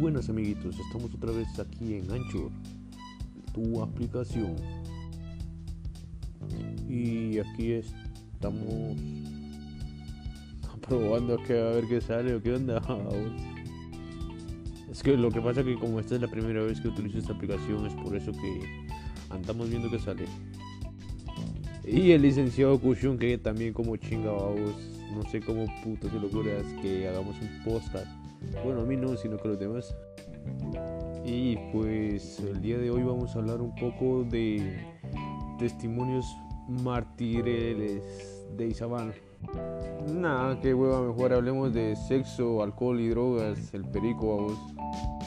buenas amiguitos, estamos otra vez aquí en Anchor, tu aplicación. Y aquí estamos probando que a ver qué sale o qué onda. Es que lo que pasa es que como esta es la primera vez que utilizo esta aplicación es por eso que andamos viendo qué sale. Y el licenciado Kushun que también como chinga no sé cómo puto se lo ocurre que hagamos un podcast bueno, a mí no, sino que los demás. Y pues el día de hoy vamos a hablar un poco de testimonios martiriles de Isabel. Nada, que hueva, mejor hablemos de sexo, alcohol y drogas, el perico, vamos.